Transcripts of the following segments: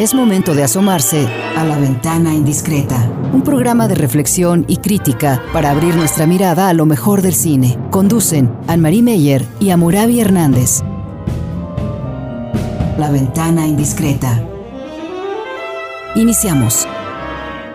Es momento de asomarse a la ventana indiscreta, un programa de reflexión y crítica para abrir nuestra mirada a lo mejor del cine. Conducen Anne-Marie Meyer y Amurabi Hernández. La ventana indiscreta. Iniciamos.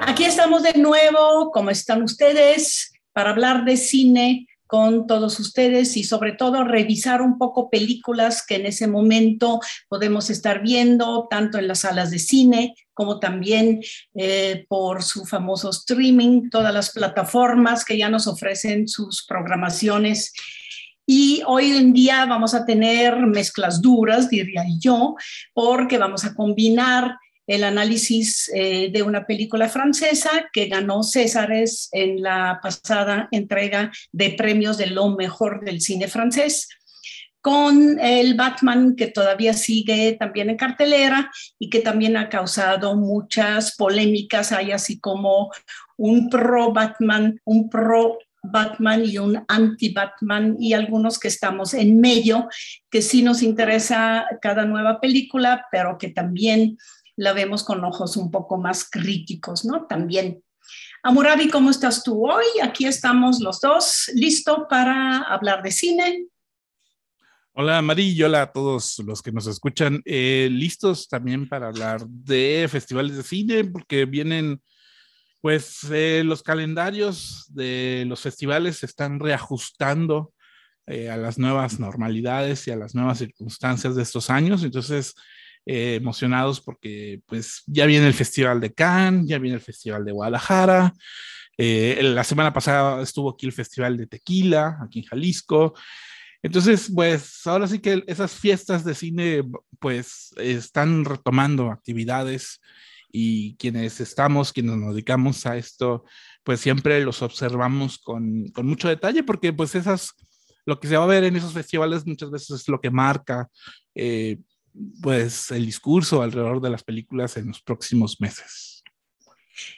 Aquí estamos de nuevo. ¿Cómo están ustedes? Para hablar de cine con todos ustedes y sobre todo revisar un poco películas que en ese momento podemos estar viendo, tanto en las salas de cine como también eh, por su famoso streaming, todas las plataformas que ya nos ofrecen sus programaciones. Y hoy en día vamos a tener mezclas duras, diría yo, porque vamos a combinar el análisis eh, de una película francesa que ganó Césares en la pasada entrega de premios de lo mejor del cine francés con el Batman que todavía sigue también en cartelera y que también ha causado muchas polémicas. Hay así como un pro Batman, un pro Batman y un anti-Batman y algunos que estamos en medio, que sí nos interesa cada nueva película, pero que también la vemos con ojos un poco más críticos, ¿no? También. Amurabi, ¿cómo estás tú hoy? Aquí estamos los dos, listo para hablar de cine. Hola Mari hola a todos los que nos escuchan, eh, listos también para hablar de festivales de cine, porque vienen, pues eh, los calendarios de los festivales se están reajustando eh, a las nuevas normalidades y a las nuevas circunstancias de estos años, entonces eh, emocionados porque pues ya viene el Festival de Cannes, ya viene el Festival de Guadalajara. Eh, la semana pasada estuvo aquí el Festival de Tequila, aquí en Jalisco. Entonces, pues ahora sí que esas fiestas de cine pues están retomando actividades y quienes estamos, quienes nos dedicamos a esto, pues siempre los observamos con, con mucho detalle porque pues esas, lo que se va a ver en esos festivales muchas veces es lo que marca eh, pues el discurso alrededor de las películas en los próximos meses.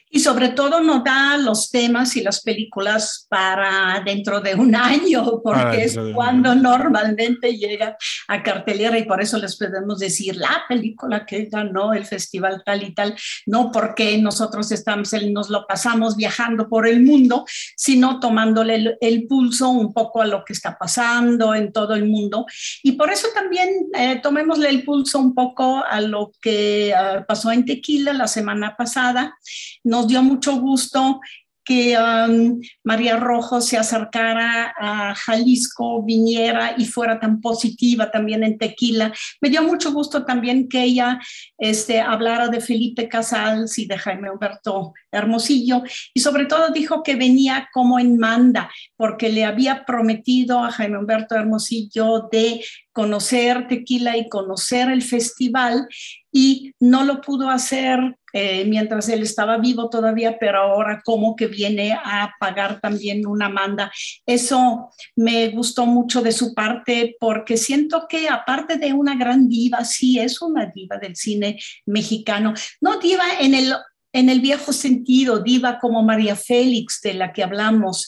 Y sobre todo nos da los temas y las películas para dentro de un año, porque es cuando normalmente llega a cartelera y por eso les podemos decir la película que ganó el festival tal y tal, no porque nosotros estamos, nos lo pasamos viajando por el mundo, sino tomándole el, pulso un poco a lo que está pasando en todo el mundo. Y por eso también eh, tomémosle el pulso un poco a lo que ah, pasó en Tequila la semana pasada. Nos dio mucho gusto que um, María Rojo se acercara a Jalisco, viniera y fuera tan positiva también en Tequila. Me dio mucho gusto también que ella este, hablara de Felipe Casals y de Jaime Humberto Hermosillo y sobre todo dijo que venía como en manda porque le había prometido a Jaime Humberto Hermosillo de conocer Tequila y conocer el festival y no lo pudo hacer eh, mientras él estaba vivo todavía, pero ahora como que viene a pagar también una manda. Eso me gustó mucho de su parte porque siento que aparte de una gran diva, sí es una diva del cine mexicano, no diva en el, en el viejo sentido, diva como María Félix, de la que hablamos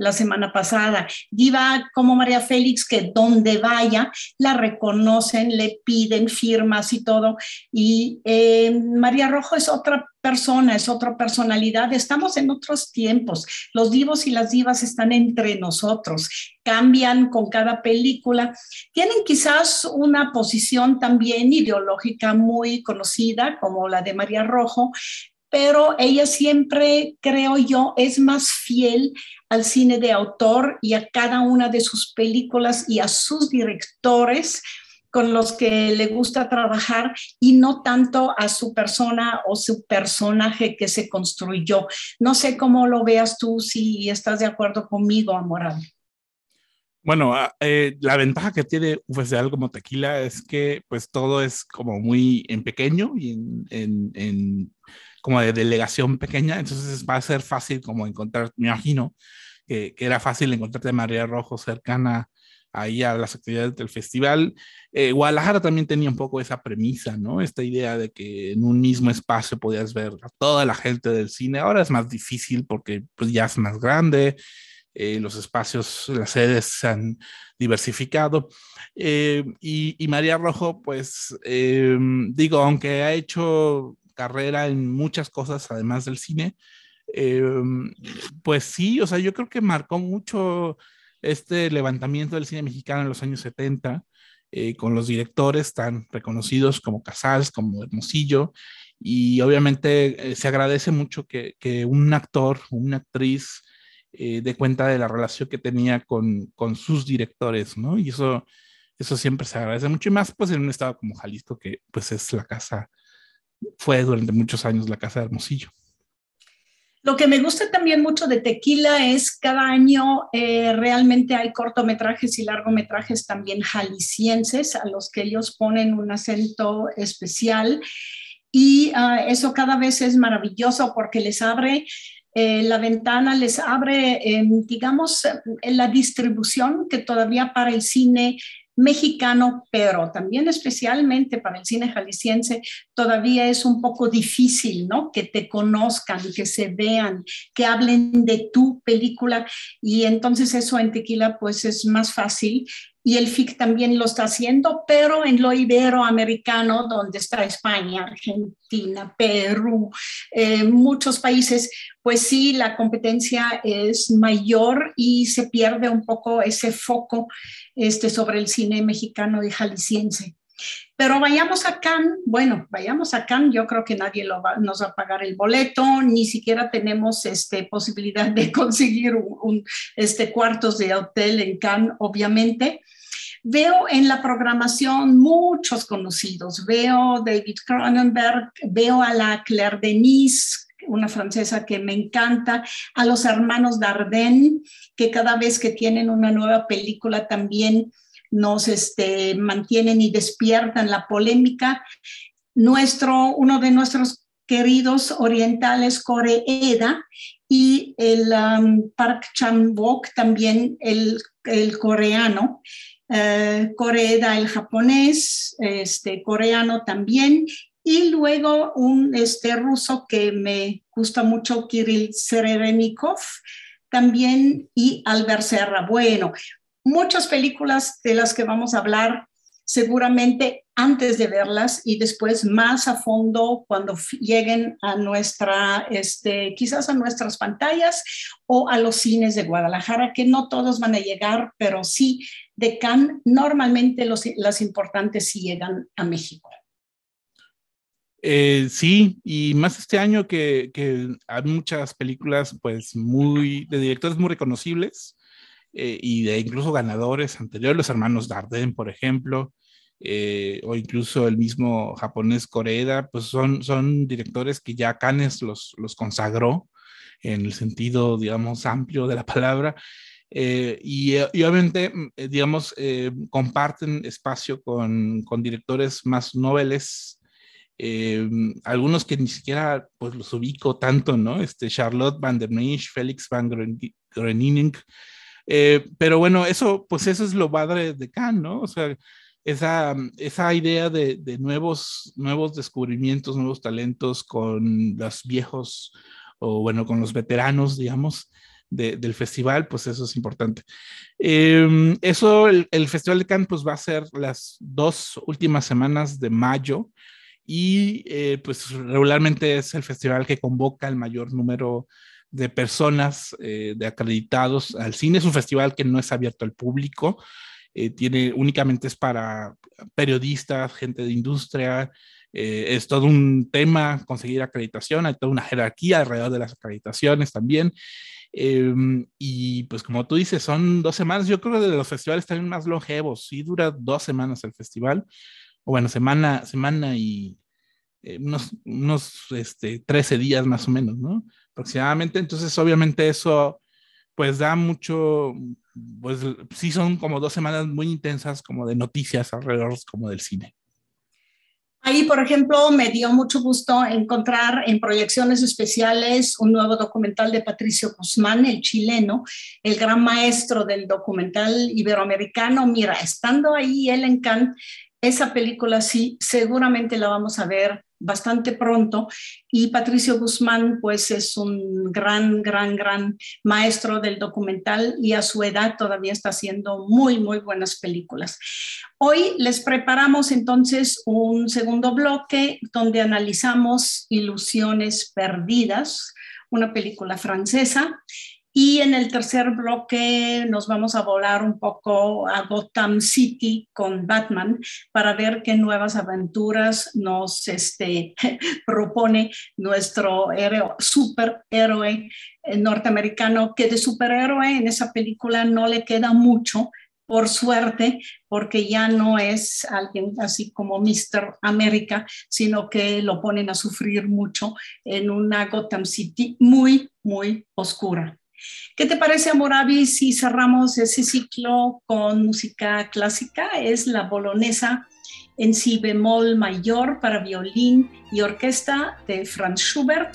la semana pasada. Diva como María Félix, que donde vaya la reconocen, le piden firmas y todo. Y eh, María Rojo es otra persona, es otra personalidad. Estamos en otros tiempos. Los divos y las divas están entre nosotros, cambian con cada película. Tienen quizás una posición también ideológica muy conocida, como la de María Rojo, pero ella siempre, creo yo, es más fiel al cine de autor y a cada una de sus películas y a sus directores con los que le gusta trabajar y no tanto a su persona o su personaje que se construyó. No sé cómo lo veas tú, si estás de acuerdo conmigo, Amoral. Bueno, ah, eh, la ventaja que tiene un festival como Tequila es que pues todo es como muy en pequeño y en como de delegación pequeña, entonces va a ser fácil como encontrar, me imagino que, que era fácil encontrarte María Rojo cercana ahí a las actividades del festival. Eh, Guadalajara también tenía un poco esa premisa, ¿no? Esta idea de que en un mismo espacio podías ver a toda la gente del cine. Ahora es más difícil porque pues, ya es más grande, eh, los espacios, las sedes se han diversificado. Eh, y, María Rojo, pues em, digo, aunque ha hecho carrera en muchas cosas además del cine, em, pues sí, o sea, yo creo que marcó mucho este levantamiento del cine mexicano en los años 70, eh, con los directores tan reconocidos como Casals, como Hermosillo, y obviamente eh, se agradece mucho que, que, un actor, una actriz, eh, dé cuenta de la relación que tenía con, con sus directores, ¿no? Y eso, eso siempre se agradece mucho, y más pues en un estado como Jalisco, que pues es la casa, fue durante muchos años la casa de Hermosillo. Lo que me gusta también mucho de Tequila es cada año eh, realmente hay cortometrajes y largometrajes también jaliscienses a los que ellos ponen un acento especial y ah, eso cada vez es maravilloso porque les abre eh, la ventana, les abre, em, digamos, la distribución que todavía para el cine mexicano, pero también especialmente para el cine jalisciense, todavía es un poco difícil, ¿no? Que te conozcan, que se vean, que hablen de tu película y entonces eso en Tequila pues es más fácil y el FIC también lo está haciendo, pero en lo iberoamericano, donde está España, Argentina, Perú, eh, muchos países, pues sí, la competencia es mayor y se pierde un poco ese foco este, sobre el cine mexicano y jalisciense. Pero vayamos a Cannes, bueno, vayamos a Cannes, yo creo que nadie nos va a pagar el boleto, ni siquiera tenemos este, posibilidad de conseguir un, este, cuartos de hotel en Cannes, obviamente. Veo en la programación muchos conocidos, veo David Cronenberg, veo a la Claire Denis, una francesa que me encanta, a los hermanos Dardenne, que cada vez que tienen una nueva película también nos este, mantienen y despiertan la polémica. Nuestro, uno de nuestros queridos orientales, Coreeda, y el um, Park Chan-wook, también el, el coreano, uh, Coreeda el japonés, este, coreano también, y luego un este, ruso que me gusta mucho, Kirill Sererenikov, también, y Albert Serra. Bueno, muchas películas de las que vamos a hablar seguramente antes de verlas y después más a fondo cuando lleguen a nuestra, este, quizás a nuestras pantallas o a los cines de Guadalajara, que no todos van a llegar, pero sí de Cannes, normalmente los, las importantes sí llegan a México. Eh, sí, y más este año que, que, hay muchas películas, pues, muy, de directores muy reconocibles, eh, y de incluso ganadores anteriores, los hermanos Dardenne, por ejemplo, eh, o incluso el mismo japonés Koreeda, pues son, son directores que ya Cannes los, los consagró en el sentido, digamos, amplio de la palabra. Eh, y, y, obviamente, mm, digamos, comparten espacio con, con, directores más noveles, algunos que ni siquiera pues los ubico tanto, ¿no? Este, Charlotte Van der Meij, Felix Van Groening, eh, pero bueno, eso, pues eso es lo padre de Khan, ¿no? O sea, esa, esa idea de, de, nuevos, nuevos descubrimientos, nuevos talentos con los viejos o bueno, con los veteranos, digamos, del festival, pues eso es importante. Em, eso, el, el, Festival de Cannes, pues va a ser las dos últimas semanas de mayo y eh, pues regularmente es el festival que convoca el mayor número de personas, eh, de acreditados al cine. Es un festival que no es abierto al público, eh, tiene únicamente es para periodistas, gente de industria. Eh, es todo un tema conseguir acreditación, hay toda una jerarquía alrededor de las acreditaciones también. Em, y pues como tú dices, son dos semanas, yo creo que de los festivales también más longevos, sí dura dos semanas el festival, o bueno, semana, semana y unos, unos este, 13 días más o menos, ¿no? Aproximadamente. Entonces, obviamente eso pues da mucho, pues sí son como dos semanas muy intensas como de noticias alrededor como del cine. Ahí, por ejemplo, me dio mucho gusto encontrar en proyecciones especiales un nuevo documental de Patricio Guzmán, el chileno, el gran maestro del documental iberoamericano. Mira, estando ahí él en Cannes, esa película sí, seguramente la vamos a ver bastante pronto y Patricio Guzmán pues es un gran, gran, gran maestro del documental y a su edad todavía está haciendo muy, muy buenas películas. Hoy les preparamos entonces un segundo bloque donde analizamos Ilusiones Perdidas, una película francesa y en el tercer bloque nos vamos a volar un poco a Gotham City con Batman para ver qué nuevas aventuras nos este, propone nuestro héroe, superhéroe eh, norteamericano, que de superhéroe en esa película no le queda mucho, por suerte, porque ya no es alguien así como Mr. América, sino que lo ponen a sufrir mucho en una Gotham City muy, muy oscura. ¿Qué te parece, Amoravi, si cerramos ese ciclo con música clásica? Es la bolonesa en si bemol mayor para violín y orquesta de Franz Schubert.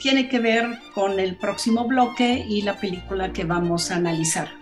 Tiene que ver con el próximo bloque y la película que vamos a analizar.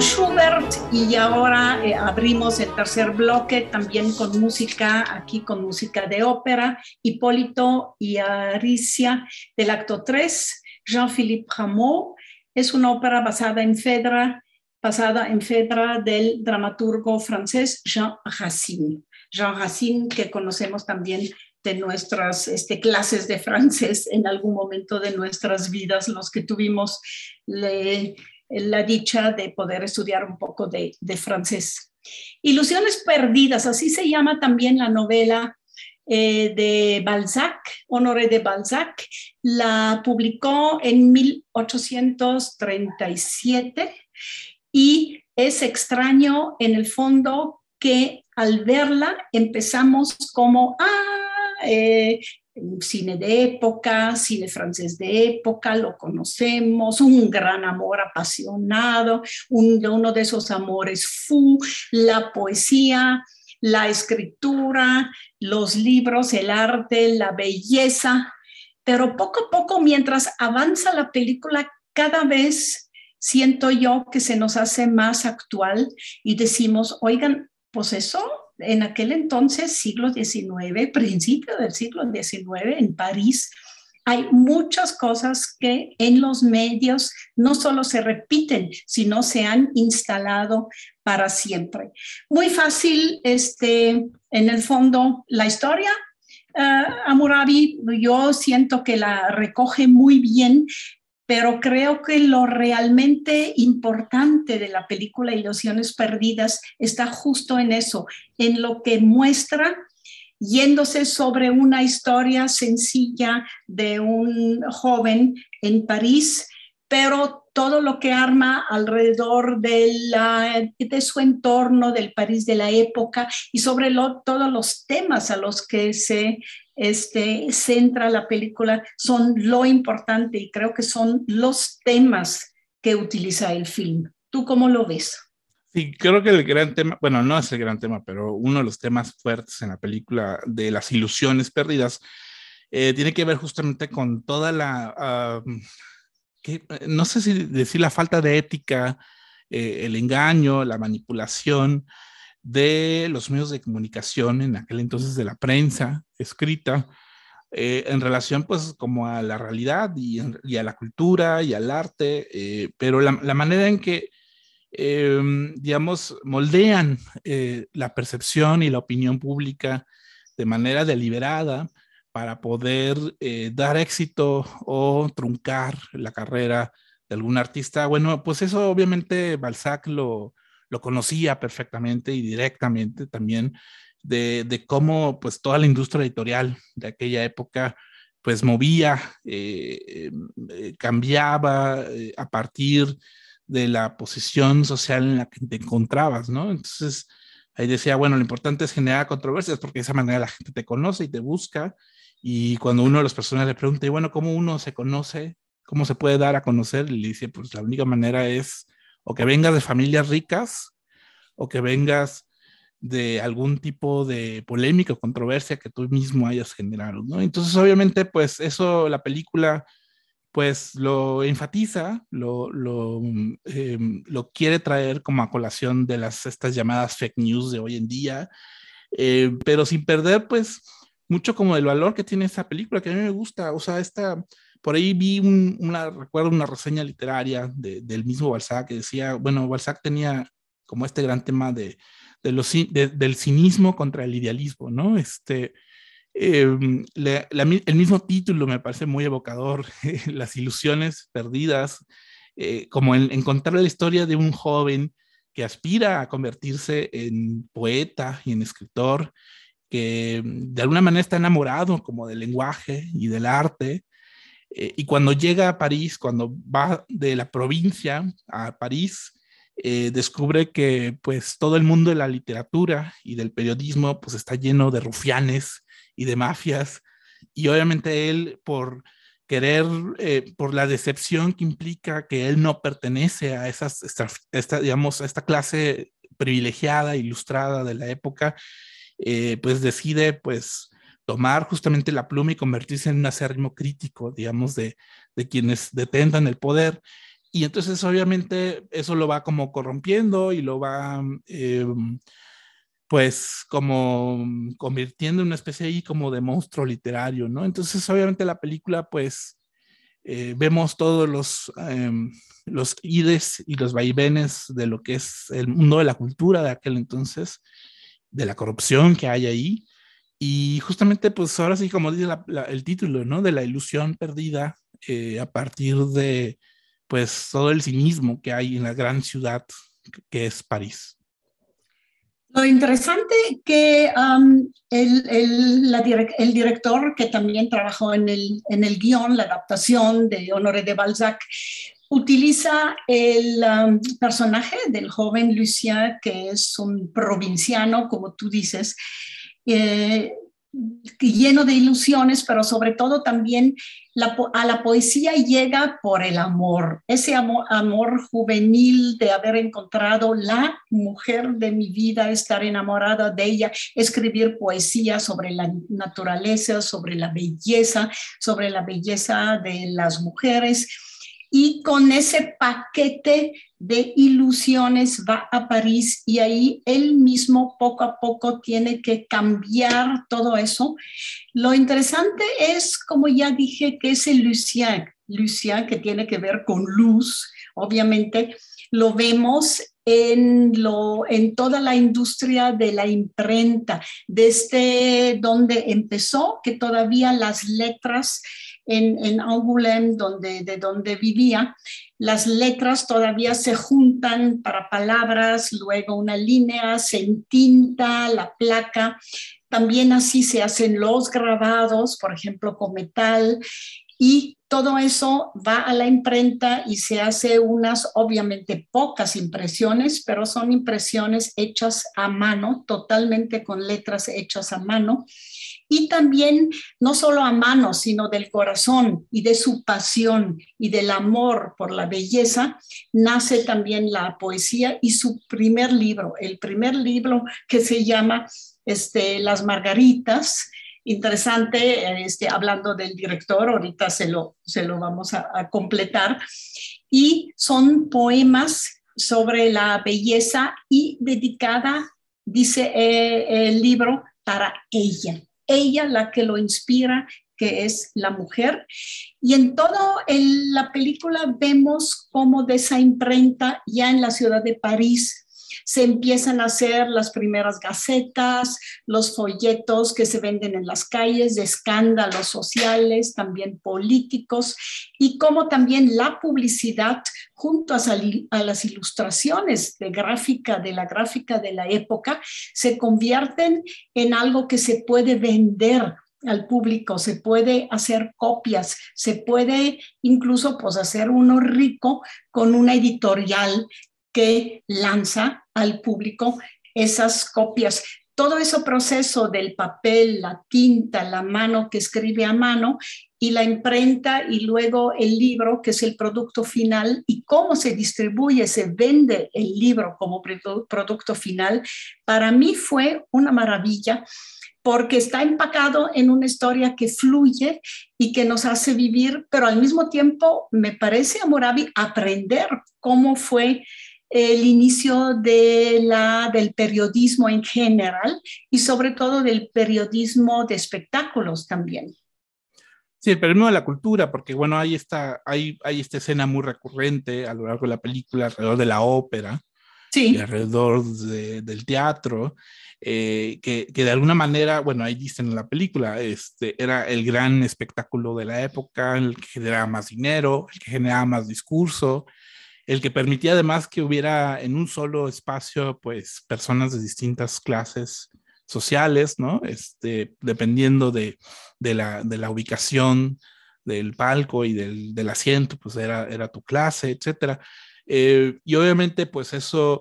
Schubert y ahora eh, abrimos el tercer bloque también con música, aquí con música de ópera, Hipólito y Aricia del acto 3, Jean-Philippe Rameau. Es una ópera basada en Fedra, basada en Fedra del dramaturgo francés Jean Racine. Jean Racine, que conocemos también de nuestras este, clases de francés en algún momento de nuestras vidas, los que tuvimos la dicha de poder estudiar un poco de, francés. Ilusiones perdidas, así se llama también la novela eh, de Balzac, Honoré de Balzac, la publicó en 1837 y es extraño en el fondo que al verla empezamos como, ah, eh, cine de época, cine francés de época, lo conocemos, un gran amor apasionado, uno de esos amores fu, la poesía, la escritura, los libros, el arte, la belleza, pero poco a poco, mientras avanza la película, cada vez siento yo que se nos hace más actual y decimos, oigan, pues eso en aquel entonces, siglo XIX, principio del siglo XIX, en París, hay muchas cosas que en los medios no solo se repiten, sino se han instalado para siempre. Muy fácil, este, en el fondo, la historia. Amurabi, yo siento que la recoge muy bien pero creo que lo realmente importante de la película Ilusiones Perdidas está justo en eso, en lo que muestra yéndose sobre una historia sencilla de un joven en París, pero todo lo que arma alrededor de, su entorno, del París de la época y sobre todos los temas a los que se este, centra la película son lo importante y creo que son los temas que utiliza el film. ¿Tú cómo lo ves? Sí, creo que el gran tema, bueno, no es el gran tema, pero uno de los temas fuertes en la película de las ilusiones perdidas eh, tiene que ver justamente con toda la, ah, no sé si decir la falta de ética, eh, el engaño, la manipulación, de los medios de comunicación, en aquel entonces de la prensa escrita, eh, en relación pues como a la realidad y, a la cultura y al arte, eh, pero la, manera en que, em, digamos, moldean eh, la percepción y la opinión pública de manera deliberada para poder dar éxito o truncar la carrera de algún artista, bueno, pues eso obviamente Balzac lo, lo conocía perfectamente y directamente también de, cómo pues toda la industria editorial de aquella época pues movía, eh, eh, cambiaba eh, a partir de la posición social en la que te encontrabas, ¿no? Entonces, ahí decía, bueno, lo importante es generar controversias porque de esa manera la gente te conoce y te busca. Y cuando uno de las personas le pregunta, y bueno, ¿cómo uno se conoce? ¿Cómo se puede dar a conocer? Y le dice, pues la única manera es o que vengas de familias ricas o que vengas de algún tipo de polémica o controversia que tú mismo hayas generado, ¿no? Entonces, obviamente, pues eso la película pues lo enfatiza, lo, lo, em, quiere traer como a colación de las, estas llamadas fake news de hoy en día, eh, pero sin perder pues mucho como el valor que tiene esa película, que a mí me gusta, o sea, esta, por ahí vi una, recuerdo una reseña literaria del mismo Balzac que decía, bueno, Balzac tenía como este gran tema de, del cinismo contra el idealismo, ¿no? Este, em, el mismo título me parece muy evocador, las ilusiones perdidas, eh, como en, encontrar la historia de un joven que aspira a convertirse en poeta y en escritor, que de alguna manera está enamorado como del lenguaje y del arte, eh, y cuando llega a París, cuando va de la provincia a París, eh, descubre que pues todo el mundo de la literatura y del periodismo pues está lleno de rufianes y de mafias. Y obviamente él por querer, eh, por la decepción que implica que él no pertenece a esas, esta, digamos, esta clase privilegiada, ilustrada de la época, pues decide pues tomar justamente la pluma y convertirse en un acérrimo crítico, digamos, de, de quienes detentan el poder. y entonces obviamente eso lo va como corrompiendo y lo va, em, pues, como convirtiendo en una especie ahí como de monstruo literario, ¿no? Entonces obviamente la película, pues, eh, vemos todos los, em, los ides y los vaivenes de lo que es el mundo de la cultura de aquel entonces, de la corrupción que hay ahí. Y justamente, pues ahora sí, como dice el título, ¿no? De la ilusión perdida eh, a partir de, pues, todo el cinismo que hay en la gran ciudad que es París. Lo interesante que um, el, el, el, director, que también trabajó en el, en el guion, la adaptación de Honoré de Balzac, utiliza el um, personaje del joven Lucien, que es un provinciano, como tú dices, eh, lleno de ilusiones, pero sobre todo también a la poesía llega por el amor, ese amor, amor, juvenil de haber encontrado la mujer de mi vida, estar enamorada de ella, escribir poesía sobre la naturaleza, sobre la belleza, sobre la belleza de las mujeres. Y con ese paquete de ilusiones va a París y ahí él mismo poco a poco tiene que cambiar todo eso. Lo interesante es, como ya dije, que es el Lucien, Lucien que tiene que ver con luz, obviamente lo vemos en toda la industria de la imprenta, desde donde empezó, que todavía las letras en, en Angoulême, donde, de donde vivía, las letras todavía se juntan para palabras, luego una línea, se entinta la placa. También así se hacen los grabados, por ejemplo, con metal. Y todo eso va a la imprenta y se hace unas, obviamente pocas impresiones, pero son impresiones hechas a mano, totalmente con letras hechas a mano y también no solo a mano, sino del corazón y de su pasión y del amor por la belleza, nace también la poesía y su primer libro, el primer libro que se llama este, Las Margaritas. Interesante, este, hablando del director, ahorita se lo, se lo vamos a, completar. Y son poemas sobre la belleza y dedicada, dice eh, el libro, para ella, ella la que lo inspira, que es la mujer. Y en toda la película vemos cómo de esa imprenta ya en la ciudad de París se empiezan a hacer las primeras gacetas, los folletos que se venden en las calles de escándalos sociales, también políticos, y cómo también la publicidad junto a, las ilustraciones de gráfica, de la gráfica de la época, se convierten en algo que se puede vender al público, se puede hacer copias, se puede incluso pues hacer uno rico con una editorial que lanza al público esas copias. Todo ese proceso del papel, la tinta, la mano que escribe a mano y la imprenta y luego el libro, que es el producto final, y cómo se distribuye, se vende el libro como producto final, para mí fue una maravilla porque está empacado en una historia que fluye y que nos hace vivir, pero al mismo tiempo me parece a Moravi aprender cómo fue el inicio de la, del periodismo en general y sobre todo del periodismo de espectáculos también. Sí, el periodismo de la cultura, porque bueno, hay esta, hay, hay esta escena muy recurrente a lo largo de la película alrededor de la ópera sí. y alrededor del teatro, eh, que, que, de alguna manera, bueno, ahí dicen en la película, este, era el gran espectáculo de la época, el que generaba más dinero, el que generaba más discurso, el que permitía además que hubiera en un solo espacio, pues, personas de distintas clases sociales, ¿no? Este, dependiendo de, de, la, de la, ubicación del palco y del, del, asiento, pues era, era tu clase, etcétera. Eh, y obviamente, pues eso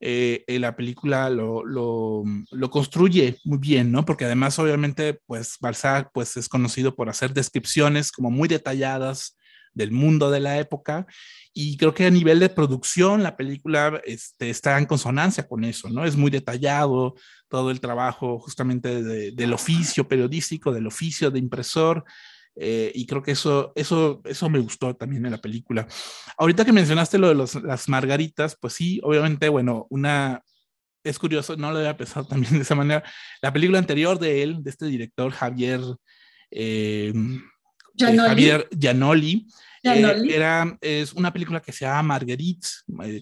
eh, la película lo, lo, lo, construye muy bien, ¿no? Porque además, obviamente, pues Balzac pues, es conocido por hacer descripciones como muy detalladas del mundo de la época y creo que a nivel de producción la película este, está en consonancia con eso, ¿no? Es muy detallado todo el trabajo justamente del oficio periodístico, del oficio de impresor, Eh, y creo que eso, eso, eso me gustó también en la película. Ahorita que mencionaste lo de los, las margaritas, pues sí, obviamente, bueno, una, es curioso, no lo había pensado también de esa manera. La película anterior de él, de este director Javier, eh, eh Javier Gianoli, eh, era, es una película que se llama Marguerite,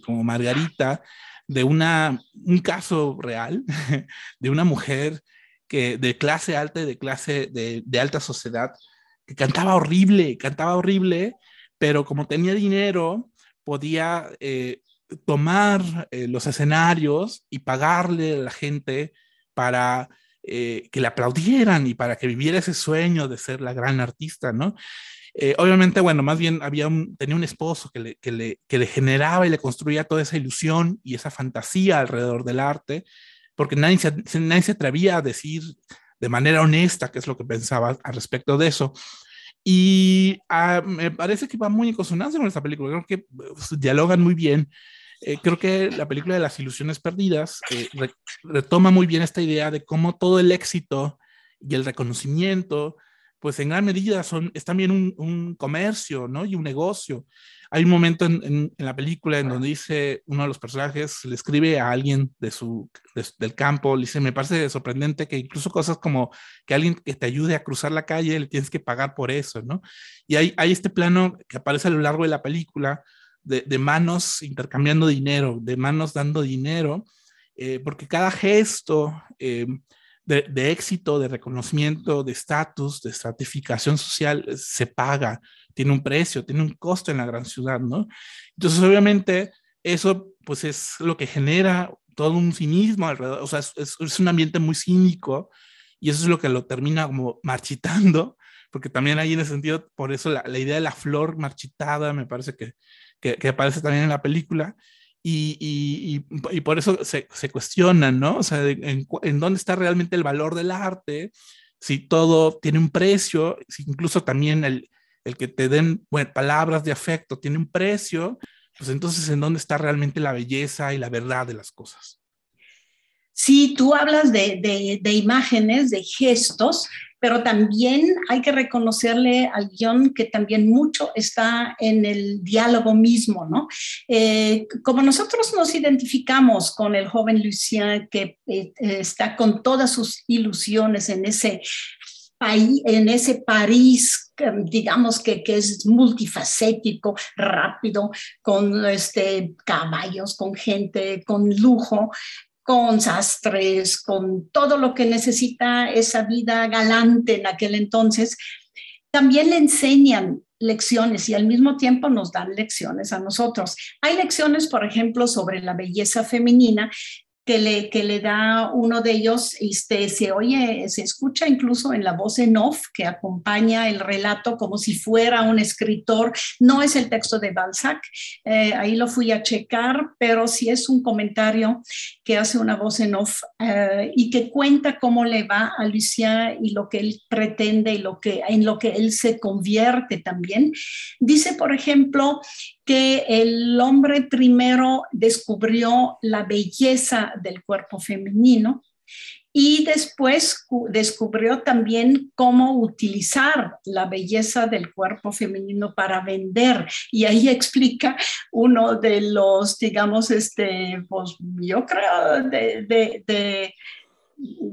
como Margarita, de una, un caso real de una mujer que de clase alta y de clase de, de alta sociedad que cantaba horrible, cantaba horrible, pero como tenía dinero, podía eh, tomar eh, los escenarios y pagarle a la gente para eh, que le aplaudieran y para que viviera ese sueño de ser la gran artista, ¿no? obviamente, bueno, más bien había un, tenía un esposo que le, que, le, que le generaba y le construía toda esa ilusión y esa fantasía alrededor del arte, porque nadie se, nadie se atrevía a decir de manera honesta qué es lo que pensaba al respecto de eso. Y ah, me parece que va muy en consonancia con esta película. Creo que pues, dialogan muy bien. Eh, creo que la película de las ilusiones perdidas eh, retoma muy bien esta idea de cómo todo el éxito y el reconocimiento, pues en gran medida son, es también un, un comercio, ¿no? Y un negocio. Hay un momento en, la película en donde dice uno de los personajes, le escribe a alguien de su, del campo, le dice, me parece sorprendente que incluso cosas como que alguien que te ayude a cruzar la calle, le tienes que pagar por eso, ¿no? Y hay, hay este plano que aparece a lo largo de la película de, manos intercambiando dinero, de manos dando dinero, eh, porque cada gesto... Eh, de, de, éxito, de reconocimiento, de estatus, de estratificación social, se paga tiene un precio, tiene un costo en la gran ciudad, ¿no? Entonces, obviamente, eso pues es lo que genera todo un cinismo alrededor, o sea, es, un ambiente muy cínico y eso es lo que lo termina como marchitando, porque también ahí en ese sentido, por eso la, idea de la flor marchitada me parece que, que, aparece también en la película. Y, y, y, por eso se, se cuestiona, ¿no? O sea, en, en, dónde está realmente el valor del arte, si todo tiene un precio, si incluso también el, el que te den palabras de afecto tiene un precio, pues entonces ¿en dónde está realmente la belleza y la verdad de las cosas? Sí, tú hablas de, imágenes, de gestos, pero también hay que reconocerle al guion que también mucho está en el diálogo mismo, ¿no? Eh, como nosotros nos identificamos con el joven Lucien que eh, está con todas sus ilusiones en ese en ese París, digamos que, que, es multifacético, rápido, con este, caballos, con gente, con lujo, con sastres, con todo lo que necesita esa vida galante en aquel entonces, también le enseñan lecciones y al mismo tiempo nos dan lecciones a nosotros. Hay lecciones, por ejemplo, sobre la belleza femenina que le, que le da uno de ellos, este, se oye, se escucha incluso en la voz en off que acompaña el relato como si fuera un escritor. No es el texto de Balzac, eh, ahí lo fui a checar, pero sí es un comentario que hace una voz en off eh, y que cuenta cómo le va a Lucien y lo que él pretende y lo que, en lo que él se convierte también. Dice, por ejemplo, que el hombre primero descubrió la belleza del cuerpo femenino y después descubrió también cómo utilizar la belleza del cuerpo femenino para vender. Y ahí explica uno de los, digamos, este, pues yo creo, de de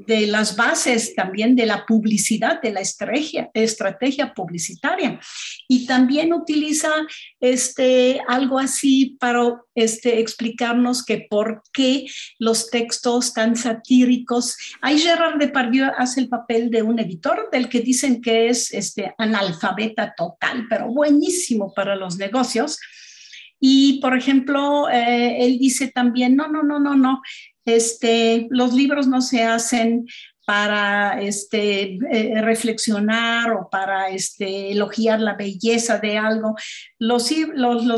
las bases también de la publicidad, de la estrategia, estrategia publicitaria. Y también utiliza este, algo así para este, explicarnos que por qué los textos tan satíricos. Ahí Gerard Depardieu hace el papel de un editor del que dicen que es este, analfabeta total, pero buenísimo para los negocios. Y, por ejemplo, eh, él dice también, no, no, no, no, no, este, los libros no se hacen para este, eh, reflexionar o para este, elogiar la belleza de algo. Los,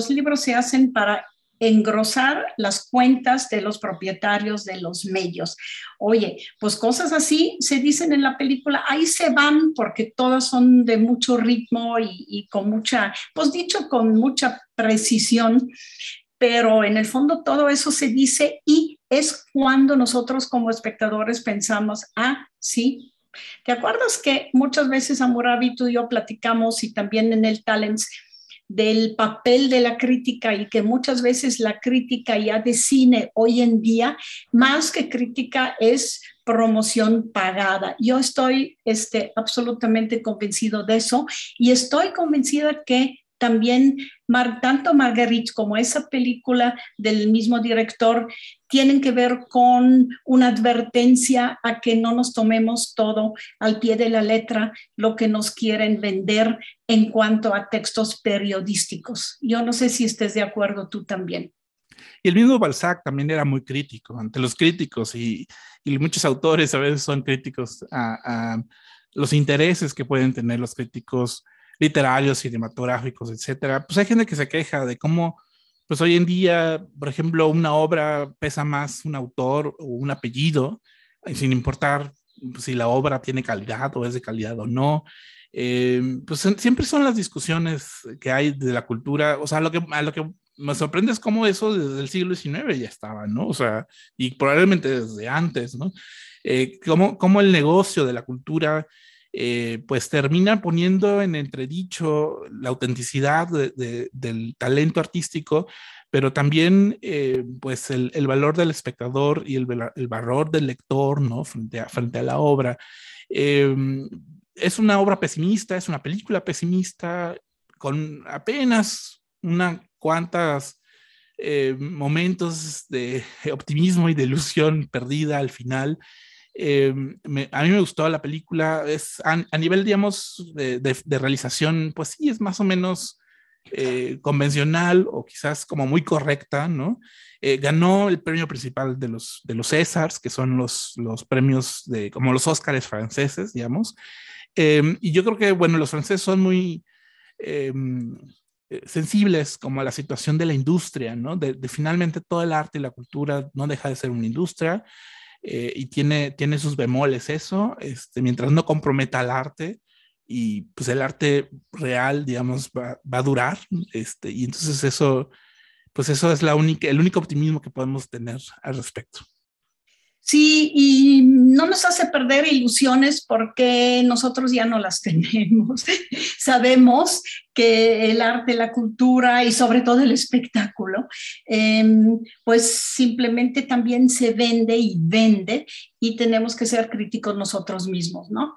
libros se hacen para engrosar las cuentas de los propietarios de los medios. Oye, pues cosas así se dicen en la película, ahí se van porque todas son de mucho ritmo y con mucha, pues dicho con mucha precisión, pero en el fondo todo eso se dice y es cuando nosotros como espectadores pensamos, ah, sí, ¿Te acuerdas que muchas veces Amurabi tú y yo platicamos y también en el Talents del papel de la crítica y que muchas veces la crítica ya de cine hoy en día, más que crítica, es promoción pagada. Yo estoy este, absolutamente convencido de eso y estoy convencida que también tanto Marguerite como esa película del mismo director tienen que ver con una advertencia a que no nos tomemos todo al pie de la letra lo que nos quieren vender en cuanto a textos periodísticos. Yo no sé si estés de acuerdo tú también. Y el mismo Balzac también era muy crítico ante los críticos y, muchos autores a veces son críticos a, los intereses que pueden tener los críticos literarios, cinematográficos, etcétera, pues hay gente que se queja de cómo, pues hoy en día, por ejemplo, una obra pesa más un autor o un apellido, sin importar si la obra tiene calidad o es de calidad o no. Eh, pues siempre son las discusiones que hay de la cultura, o sea, lo que, a lo que me sorprende es cómo eso desde el siglo XIX ya estaba, ¿no? O sea, y probablemente desde antes, ¿no? Eh, cómo, cómo, el negocio de la cultura eh, pues termina poniendo en entredicho la autenticidad del talento artístico, pero también eh, pues el, valor del espectador y el, valor del lector, ¿no? Frente a, la obra. Em, es una obra pesimista, es una película pesimista, con apenas unas cuantas eh, momentos de optimismo y de ilusión perdida al final. Eh, a mí me gustó la película, es a, nivel, digamos, de, realización, pues sí, es más o menos eh, convencional o quizás como muy correcta, ¿no? Eh, ganó el premio principal de los, de los Césars, que son los, los premios de, como los Óscares franceses, digamos. y yo creo que, bueno, los franceses son muy sensibles como a la situación de la industria, ¿no? de, finalmente todo el arte y la cultura no deja de ser una industria eh, y tiene, tiene sus bemoles eso, este, mientras no comprometa al arte y pues el arte real, digamos, va, va, a durar, este, y entonces eso, pues eso es la única, el único optimismo que podemos tener al respecto. Sí, y no nos hace perder ilusiones porque nosotros ya no las tenemos. Sabemos que el arte, la cultura y sobre todo el espectáculo, em, pues simplemente también se vende y vende y tenemos que ser críticos nosotros mismos, ¿no?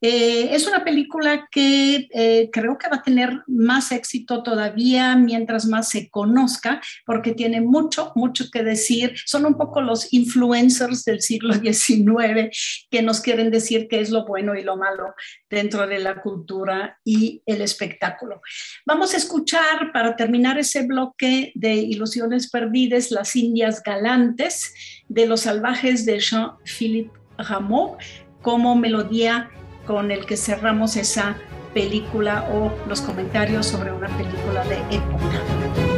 Eh, es una película que eh, creo que va a tener más éxito todavía mientras más se conozca, porque tiene mucho, mucho que decir. Son un poco los influencers del siglo XIX que nos quieren decir qué es lo bueno y lo malo dentro de la cultura y el espectáculo. Vamos a escuchar, para terminar ese bloque de Ilusiones Perdidas, Las Indias Galantes de los Salvajes de Jean-Philippe Rameau como melodía con el que cerramos esa película o los comentarios sobre una película de época.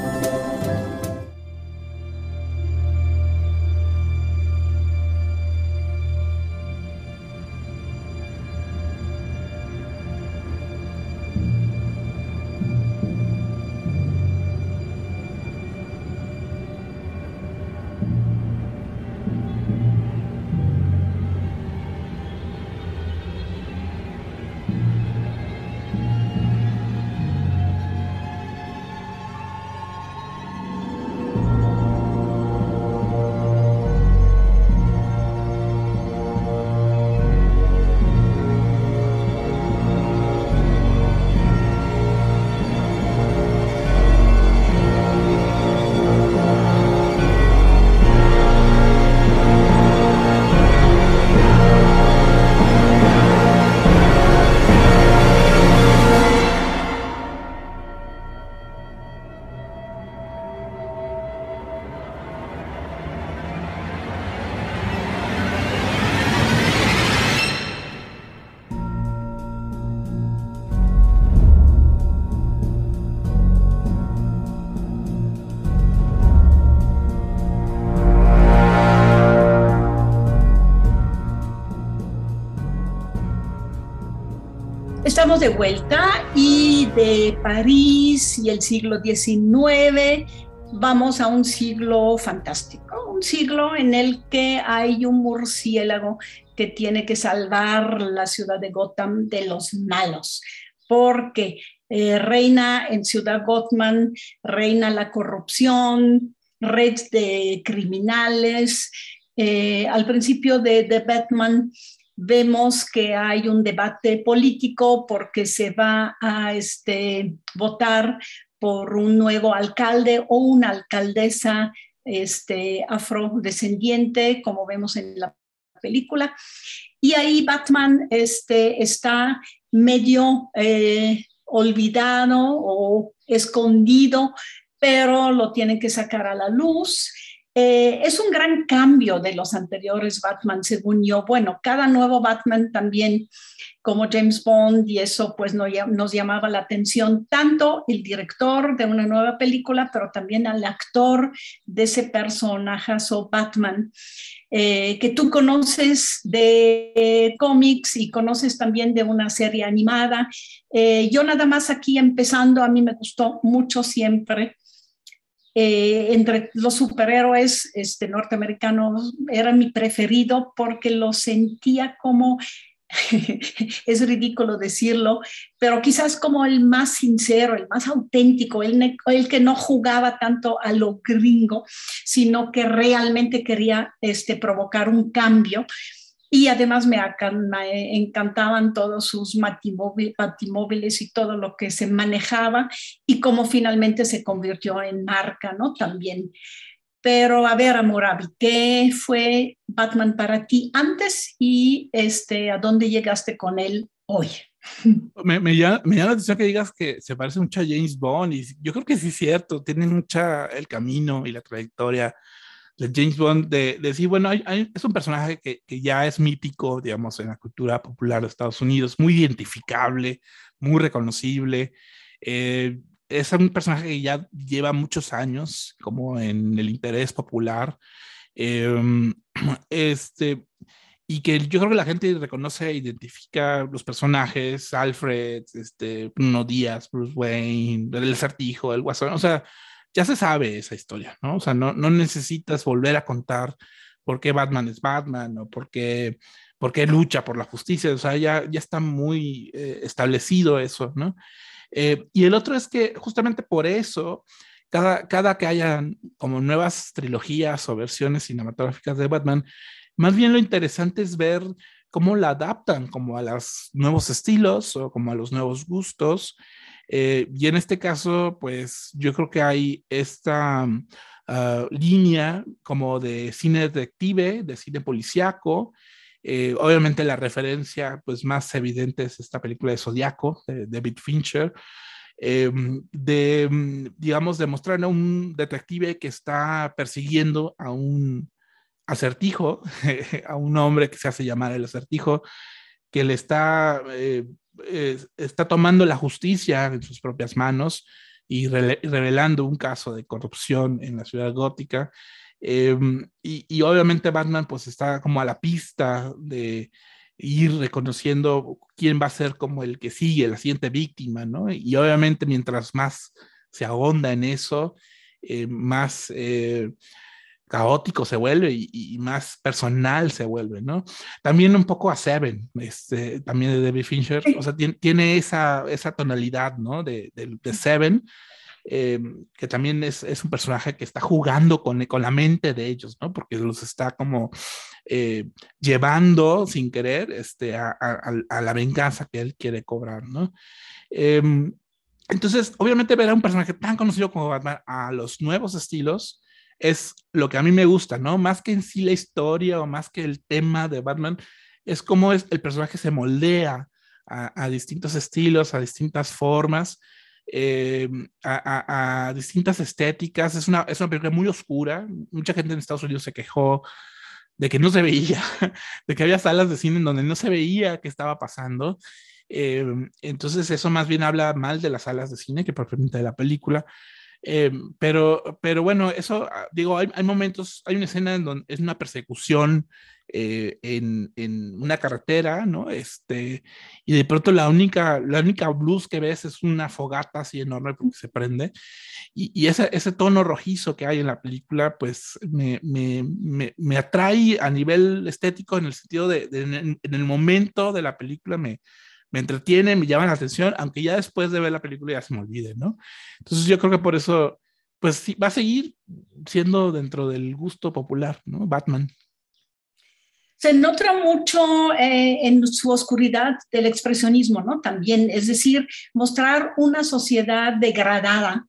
De vuelta y de París y el siglo XIX vamos a un siglo fantástico, un siglo en el que hay un murciélago que tiene que salvar la ciudad de Gotham de los malos, porque eh, reina en Ciudad Gotham, reina la corrupción, red de criminales. Eh, al principio de, de Batman vemos que hay un debate político porque se va a este, votar por un nuevo alcalde o una alcaldesa este, afrodescendiente, como vemos en la película. Y ahí Batman este, está medio eh, olvidado o escondido, pero lo tienen que sacar a la luz eh, es un gran cambio de los anteriores Batman, según yo. Bueno, cada nuevo Batman también, como James Bond, y eso pues no, nos llamaba la atención, tanto el director de una nueva película, pero también al actor de ese personaje, o Batman, eh, que tú conoces de cómics y conoces también de una serie animada. Eh, yo nada más aquí empezando, a mí me gustó mucho siempre eh, entre los superhéroes este, norteamericanos era mi preferido porque lo sentía como, es ridículo decirlo, pero quizás como el más sincero, el más auténtico, el, el que no jugaba tanto a lo gringo, sino que realmente quería este, provocar un cambio y además me, encantaban todos sus batimóviles y todo lo que se manejaba y cómo finalmente se convirtió en marca, ¿no? También. Pero a ver, Amorabi, ¿qué fue Batman para ti antes y este, a dónde llegaste con él hoy? Me, me, llama, me, llama, la atención que digas que se parece mucho a James Bond y yo creo que sí es cierto, tiene mucha el camino y la trayectoria de James Bond, de, decir, bueno, es un personaje que, que, ya es mítico, digamos, en la cultura popular de Estados Unidos, muy identificable, muy reconocible. Eh, es un personaje que ya lleva muchos años como en el interés popular. Em, este, y que yo creo que la gente reconoce e identifica los personajes, Alfred, este, Bruno Díaz, Bruce Wayne, el acertijo, el guasón, o sea, ya se sabe esa historia, ¿no? O sea, no, necesitas volver a contar por qué Batman es Batman o por qué, por qué lucha por la justicia, o sea, ya, ya está muy eh, establecido eso, ¿no? Eh, y el otro es que justamente por eso, cada, cada que hayan como nuevas trilogías o versiones cinematográficas de Batman, más bien lo interesante es ver cómo la adaptan como a los nuevos estilos o como a los nuevos gustos eh, y en este caso, pues yo creo que hay esta ah, línea como de cine detective, de cine policíaco. Eh, obviamente la referencia pues más evidente es esta película de Zodiaco de David Fincher, eh, de, mm, digamos, demostrar a un detective que está persiguiendo a un acertijo, a un hombre que se hace llamar el acertijo, que le está está tomando la justicia en sus propias manos y revelando un caso de corrupción en la ciudad gótica. Em, y, y, obviamente Batman pues está como a la pista de ir reconociendo quién va a ser como el que sigue, la siguiente víctima, ¿no? Y obviamente mientras más se ahonda en eso, eh, más eh, caótico se vuelve y, más personal se vuelve, ¿no? También un poco a Seven, este, también de David Fincher, o sea, tiene, esa, esa tonalidad, ¿no? De, de, Seven, eh, que también es, es, un personaje que está jugando con, con, la mente de ellos, ¿no? Porque los está como llevando sin querer este, a, a, la venganza que él quiere cobrar, ¿no? Em, entonces, obviamente ver a un personaje tan conocido como Batman a los nuevos estilos es lo que a mí me gusta, ¿no? Más que en sí la historia o más que el tema de Batman, es cómo es, el personaje se moldea a, distintos estilos, a distintas formas, eh, a, distintas estéticas. Es una, es una película muy oscura. Mucha gente en Estados Unidos se quejó de que no se veía, de que había salas de cine en donde no se veía qué estaba pasando. Eh, entonces eso más bien habla mal de las salas de cine que propiamente de la película. Eh, pero, pero bueno, eso, ah, digo, hay, hay, momentos, hay una escena en donde es una persecución eh, en, en, una carretera, ¿no? Este, y de pronto la única, la única luz que ves es una fogata así enorme porque se prende. Y, y ese, ese tono rojizo que hay en la película, pues me, me, me, me atrae a nivel estético en el sentido de, de en, en el momento de la película me me entretiene, me llama la atención, aunque ya después de ver la película ya se me olvide, ¿no? Entonces yo creo que por eso, pues va a seguir siendo dentro del gusto popular, ¿no? Batman. Se nota mucho eh, en su oscuridad del expresionismo, ¿no? También, es decir, mostrar una sociedad degradada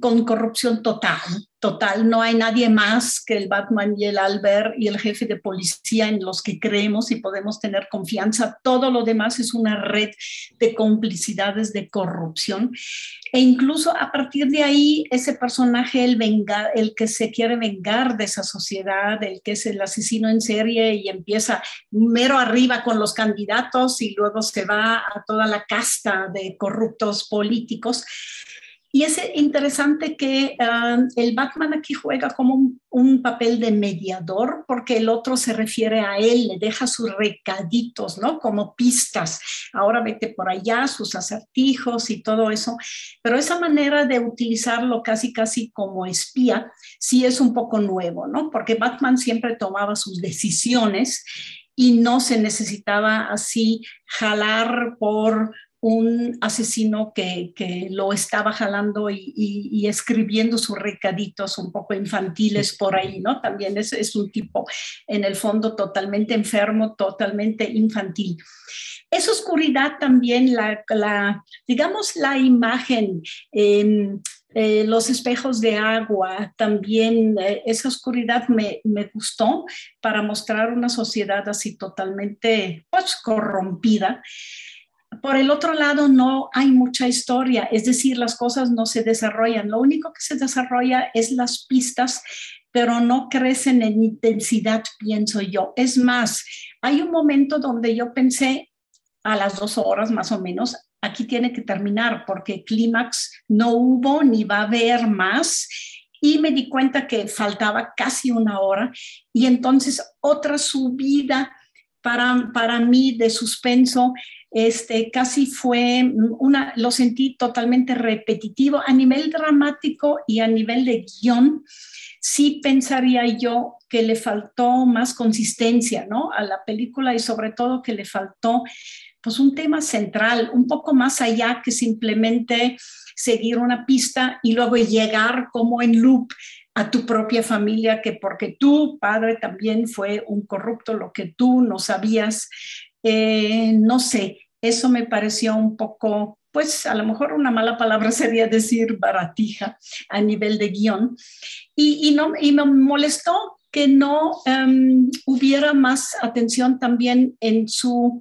con corrupción total, total. No hay nadie más que el Batman y el Albert y el jefe de policía en los que creemos y podemos tener confianza. Todo lo demás es una red de complicidades de corrupción. E incluso a partir de ahí, ese personaje, el, venga, el que se quiere vengar de esa sociedad, el que es el asesino en serie y empieza mero arriba con los candidatos y luego se va a toda la casta de corruptos políticos y es interesante que ah, el Batman aquí juega como un, papel de mediador, porque el otro se refiere a él, le deja sus recaditos, ¿no? Como pistas. Ahora vete por allá, sus acertijos y todo eso. Pero esa manera de utilizarlo casi, casi como espía, sí es un poco nuevo, ¿no? Porque Batman siempre tomaba sus decisiones y no se necesitaba así jalar por un asesino que, lo estaba jalando y, escribiendo sus recaditos un poco infantiles por ahí, ¿no? También es, es un tipo en el fondo totalmente enfermo, totalmente infantil. Esa oscuridad también, la, digamos, la imagen, eh, los espejos de agua, también eh, esa oscuridad me, me, gustó para mostrar una sociedad así totalmente pues, corrompida por el otro lado, no hay mucha historia, es decir, las cosas no se desarrollan. Lo único que se desarrolla es las pistas, pero no crecen en intensidad, pienso yo. Es más, hay un momento donde yo pensé a las dos horas más o menos, aquí tiene que terminar porque clímax no hubo ni va a haber más. Y me di cuenta que faltaba casi una hora y entonces otra subida para, para mí de suspenso este, casi fue una, lo sentí totalmente repetitivo a nivel dramático y a nivel de guion. Sí pensaría yo que le faltó más consistencia, ¿no? A la película y sobre todo que le faltó, pues, un tema central, un poco más allá que simplemente seguir una pista y luego llegar como en loop a tu propia familia, que porque tu padre también fue un corrupto, lo que tú no sabías, eh, no sé, eso me pareció un poco, pues a lo mejor una mala palabra sería decir baratija a nivel de guion. Y, no, y me molestó que no em, hubiera más atención también en su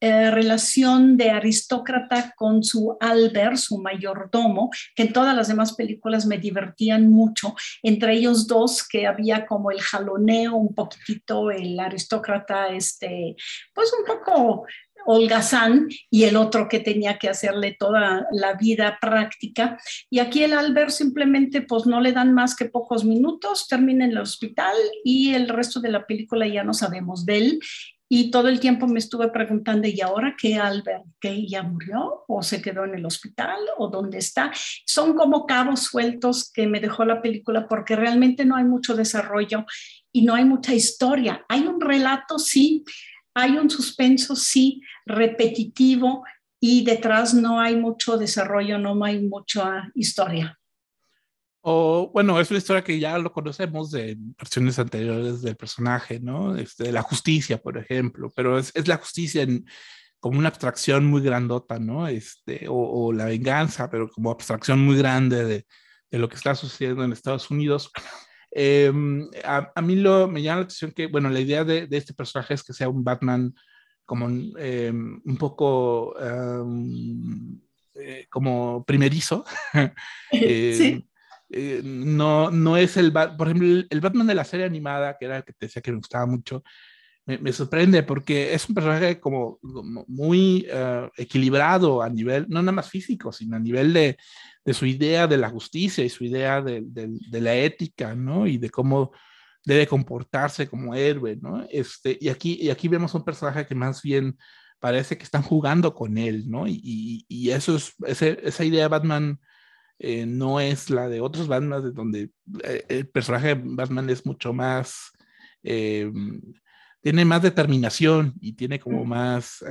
eh, relación de aristócrata con su Albert, su mayordomo, que en todas las demás películas me divertían mucho, entre ellos dos que había como el jaloneo un poquitito, el aristócrata, este, pues un poco holgazán y el otro que tenía que hacerle toda la vida práctica. Y aquí el Albert simplemente pues no le dan más que pocos minutos, termina en el hospital y el resto de la película ya no sabemos de él. Y todo el tiempo me estuve preguntando, ¿y ahora qué Albert? ¿Qué ya murió? ¿O se quedó en el hospital? ¿O dónde está? Son como cabos sueltos que me dejó la película porque realmente no hay mucho desarrollo y no hay mucha historia. Hay un relato, sí, hay un suspenso, sí, repetitivo y detrás no hay mucho desarrollo, no hay mucha historia. O bueno, es una historia que ya lo conocemos de versiones anteriores del personaje, ¿no? Este, de la justicia, por ejemplo, pero es, es la justicia en, como una abstracción muy grandota, ¿no? Este, o, la venganza, pero como abstracción muy grande de, de, lo que está sucediendo en Estados Unidos. Em, a, mí lo, me llama la atención que, bueno, la idea de, de este personaje es que sea un Batman como em, un poco em, eh, como primerizo. sí. Eh, no, no es el, por ejemplo, el, Batman de la serie animada, que era el que te decía que me gustaba mucho, me, sorprende porque es un personaje como, muy eh, equilibrado a nivel, no nada más físico, sino a nivel de, de su idea de la justicia y su idea de, de, la ética, ¿no? Y de cómo debe comportarse como héroe, ¿no? Este, y, aquí, y aquí vemos un personaje que más bien parece que están jugando con él, ¿no? Y, y, eso es, esa idea de Batman eh, no es la de otros Batman, de donde eh, el personaje de Batman es mucho más, eh, tiene más determinación y tiene como más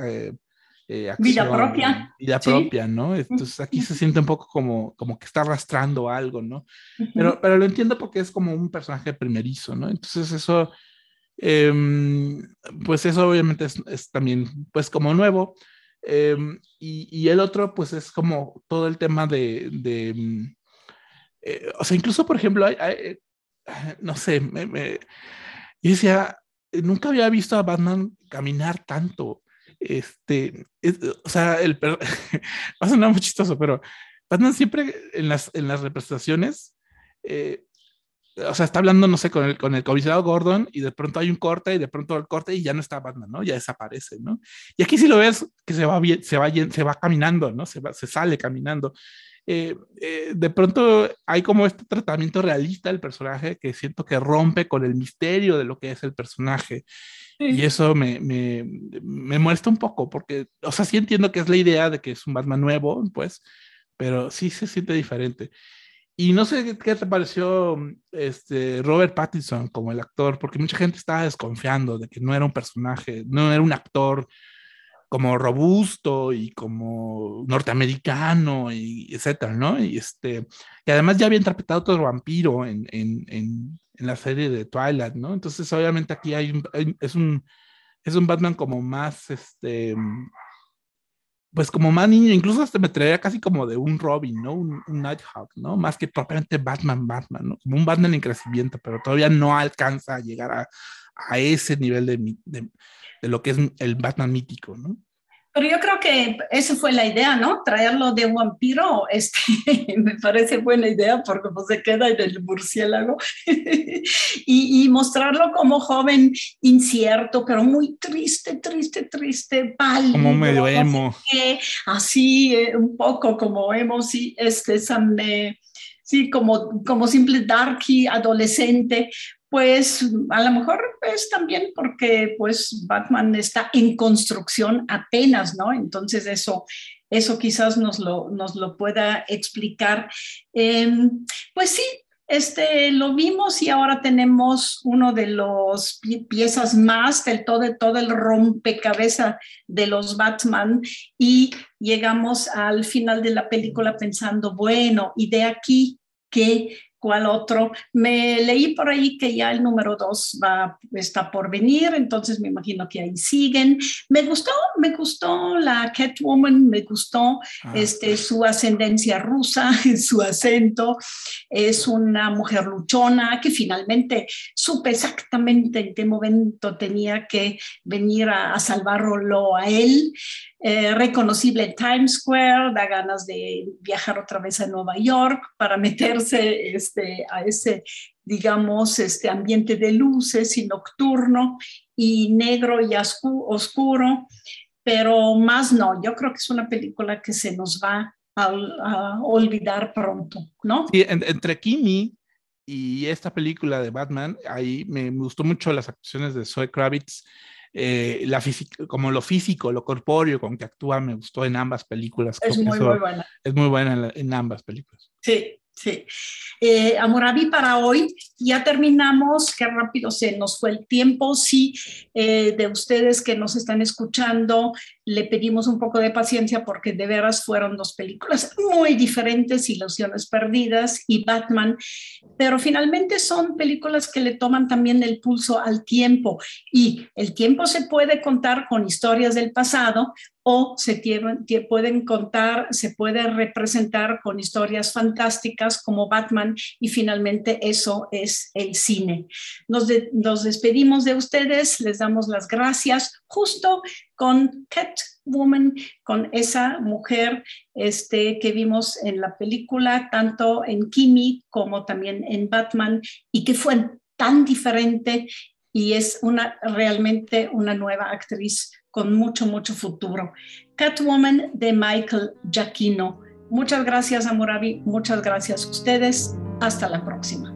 eh, vida propia. Vida propia, ¿no? Entonces aquí se siente un poco como, como que está arrastrando algo, ¿no? Pero, pero lo entiendo porque es como un personaje primerizo, ¿no? Entonces eso, em, pues eso obviamente es, también, pues como nuevo. Em, y, y, el otro, pues es como todo el tema de, de mm, eh, o sea, incluso, por ejemplo, hay, eh, no sé, me, me, yo decía, nunca había visto a Batman caminar tanto este, o sea, el va a sonar muy chistoso, pero Batman siempre en las, en las representaciones, eh, o sea, está hablando, no sé, con el, con el comisionado Gordon y de pronto hay un corte y de pronto el corte y ya no está Batman, ¿no? Ya desaparece, ¿no? Y aquí si lo ves que se va bien, se va, se va caminando, ¿no? Se, va, se sale caminando. Eh, eh, de pronto hay como este tratamiento realista del personaje que siento que rompe con el misterio de lo que es el personaje. Y eso me, me, me, molesta un poco, porque, o sea, sí entiendo que es la idea de que es un Batman nuevo, pues, pero sí se siente diferente. Y no sé qué te pareció este, Robert Pattinson como el actor, porque mucha gente estaba desconfiando de que no era un personaje, no era un actor como robusto y como norteamericano y etcétera, ¿no? Y este, y además ya había interpretado otro vampiro en, en, en, en, la serie de Twilight, ¿no? Entonces, obviamente aquí hay, es un es un Batman como más, este, pues como más niño, incluso hasta me traería casi como de un Robin, ¿no? Un, Nighthawk, ¿no? Más que propiamente Batman, Batman, ¿no? Como un Batman en crecimiento, pero todavía no alcanza a llegar a, a ese nivel de, de, de lo que es el Batman mítico, ¿no? Pero yo creo que esa fue la idea, ¿no? Traerlo de vampiro, este, me parece buena idea porque pues, se queda en el murciélago y, y, mostrarlo como joven incierto, pero muy triste, triste, triste, pálido. Como medio emo. Así, eh, un poco como emo, sí, este, sí, como, como simple darky adolescente, pues a lo mejor es también porque pues Batman está en construcción apenas, ¿no? Entonces eso, eso quizás nos lo, nos lo pueda explicar. Em, pues sí, este, lo vimos y ahora tenemos uno de los piezas más del todo, todo el rompecabezas de los Batman y llegamos al final de la película pensando, bueno, y de aquí que cuál otro. Me leí por ahí que ya el número dos va, está por venir, entonces me imagino que ahí siguen. Me gustó, me gustó la Catwoman, me gustó ah, este, su ascendencia rusa, su acento. Es una mujer luchona que finalmente supe exactamente en qué momento tenía que venir a, a salvarlo a él. Eh, reconocible en Times Square, da ganas de viajar otra vez a Nueva York para meterse este, a ese, digamos, este ambiente de luces y nocturno y negro y oscuro. pero más no. Yo creo que es una película que se nos va a, olvidar pronto, ¿no? Sí, entre Kimi y esta película de Batman, ahí me gustó mucho las actuaciones de Zoe Kravitz. Eh, la como lo físico, lo corpóreo con que actúa, me gustó en ambas películas. Es muy, muy buena. Es muy buena en ambas películas. Sí, Sí. Eh, Amoraví para hoy, ya terminamos, qué rápido se nos fue el tiempo. Sí, eh, de ustedes que nos están escuchando, le pedimos un poco de paciencia porque de veras fueron dos películas muy diferentes, Ilusiones Perdidas y Batman, pero finalmente son películas que le toman también el pulso al tiempo y el tiempo se puede contar con historias del pasado o se pueden contar, se puede representar con historias fantásticas como Batman y finalmente eso es el cine. Nos, despedimos de ustedes, les damos las gracias justo con Catwoman, con esa mujer este, que vimos en la película, tanto en Kimi como también en Batman, y que fue tan diferente y es realmente una nueva actriz con mucho, mucho futuro. Catwoman de Michael Giacchino. Muchas gracias, Amurabi. Muchas gracias a ustedes. Hasta la próxima.